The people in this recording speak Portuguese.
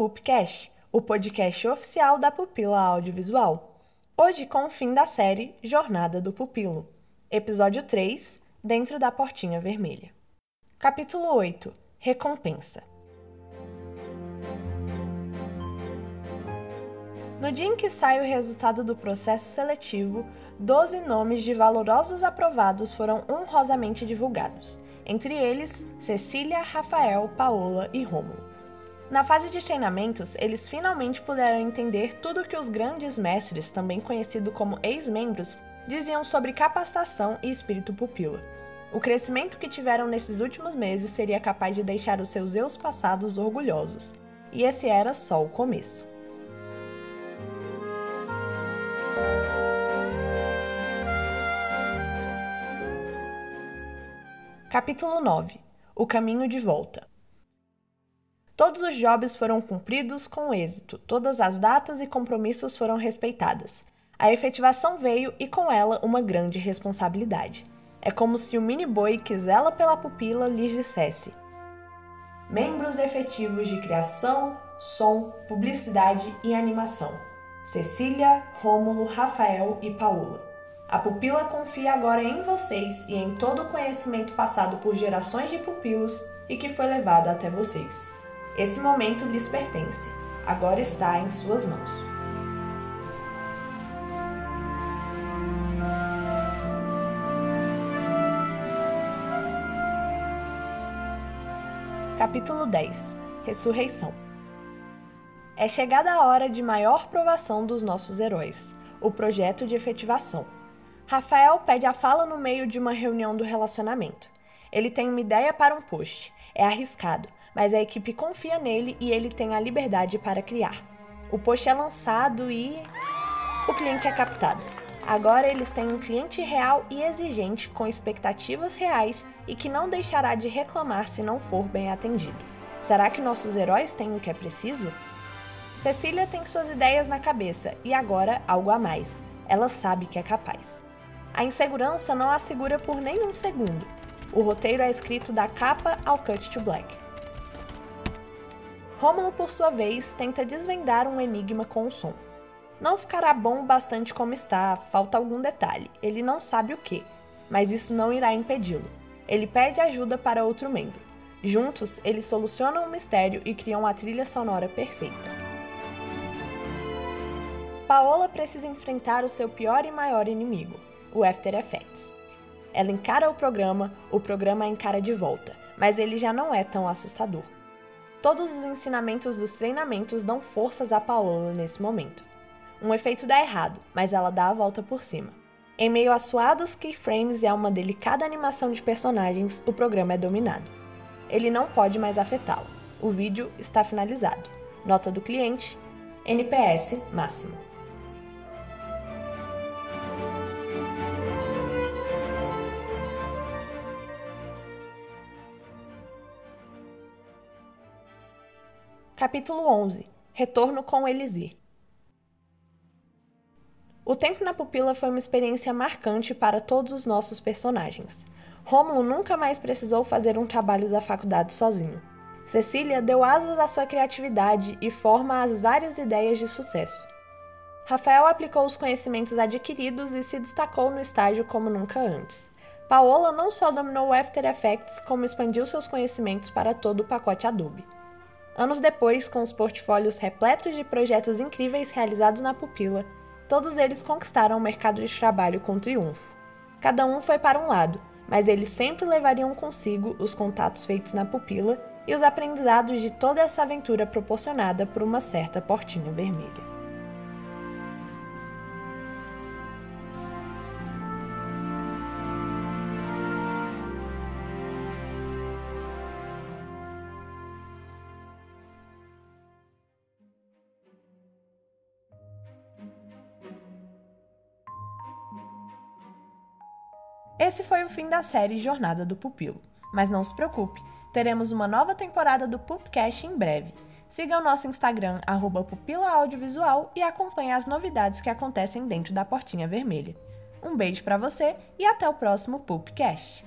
PupCast, o podcast oficial da Pupila Audiovisual. Hoje com o fim da série Jornada do Pupilo. Episódio 3, Dentro da Portinha Vermelha. Capítulo 8, Recompensa. No dia em que sai o resultado do processo seletivo, 12 nomes de valorosos aprovados foram honrosamente divulgados, entre eles Cecília, Rafael, Paola e Rômulo. Na fase de treinamentos, eles finalmente puderam entender tudo o que os grandes mestres, também conhecidos como ex-membros, diziam sobre capacitação e espírito pupila. O crescimento que tiveram nesses últimos meses seria capaz de deixar os seus eus passados orgulhosos, e esse era só o começo. Capítulo 9 O caminho de volta. Todos os jobs foram cumpridos com êxito, todas as datas e compromissos foram respeitadas. A efetivação veio e com ela uma grande responsabilidade. É como se o mini boi que zela pela pupila lhes dissesse: Membros efetivos de criação, som, publicidade e animação: Cecília, Rômulo, Rafael e Paula. A pupila confia agora em vocês e em todo o conhecimento passado por gerações de pupilos e que foi levado até vocês. Esse momento lhes pertence, agora está em suas mãos. Capítulo 10 Ressurreição É chegada a hora de maior provação dos nossos heróis, o projeto de efetivação. Rafael pede a fala no meio de uma reunião do relacionamento. Ele tem uma ideia para um post. É arriscado, mas a equipe confia nele e ele tem a liberdade para criar. O post é lançado e. O cliente é captado. Agora eles têm um cliente real e exigente, com expectativas reais e que não deixará de reclamar se não for bem atendido. Será que nossos heróis têm o que é preciso? Cecília tem suas ideias na cabeça e agora algo a mais. Ela sabe que é capaz. A insegurança não a segura por nenhum segundo. O roteiro é escrito da capa ao cut to black. Rômulo, por sua vez, tenta desvendar um enigma com o som. Não ficará bom bastante como está, falta algum detalhe, ele não sabe o que, mas isso não irá impedi-lo. Ele pede ajuda para outro membro. Juntos, eles solucionam o mistério e criam a trilha sonora perfeita. Paola precisa enfrentar o seu pior e maior inimigo, o After Effects. Ela encara o programa, o programa a encara de volta, mas ele já não é tão assustador. Todos os ensinamentos dos treinamentos dão forças a Paola nesse momento. Um efeito dá errado, mas ela dá a volta por cima. Em meio a suados keyframes e a uma delicada animação de personagens, o programa é dominado. Ele não pode mais afetá-la. O vídeo está finalizado. Nota do cliente: NPS máximo. Capítulo 11 Retorno com Elisir O tempo na pupila foi uma experiência marcante para todos os nossos personagens. Rômulo nunca mais precisou fazer um trabalho da faculdade sozinho. Cecília deu asas à sua criatividade e forma às várias ideias de sucesso. Rafael aplicou os conhecimentos adquiridos e se destacou no estágio como nunca antes. Paola não só dominou o After Effects, como expandiu seus conhecimentos para todo o pacote Adobe. Anos depois, com os portfólios repletos de projetos incríveis realizados na pupila, todos eles conquistaram o mercado de trabalho com triunfo. Cada um foi para um lado, mas eles sempre levariam consigo os contatos feitos na pupila e os aprendizados de toda essa aventura proporcionada por uma certa portinha vermelha. Esse foi o fim da série Jornada do Pupilo. Mas não se preocupe, teremos uma nova temporada do Pupcast em breve. Siga o nosso Instagram, arroba Pupila Audiovisual, e acompanhe as novidades que acontecem dentro da Portinha Vermelha. Um beijo para você e até o próximo Pupcast!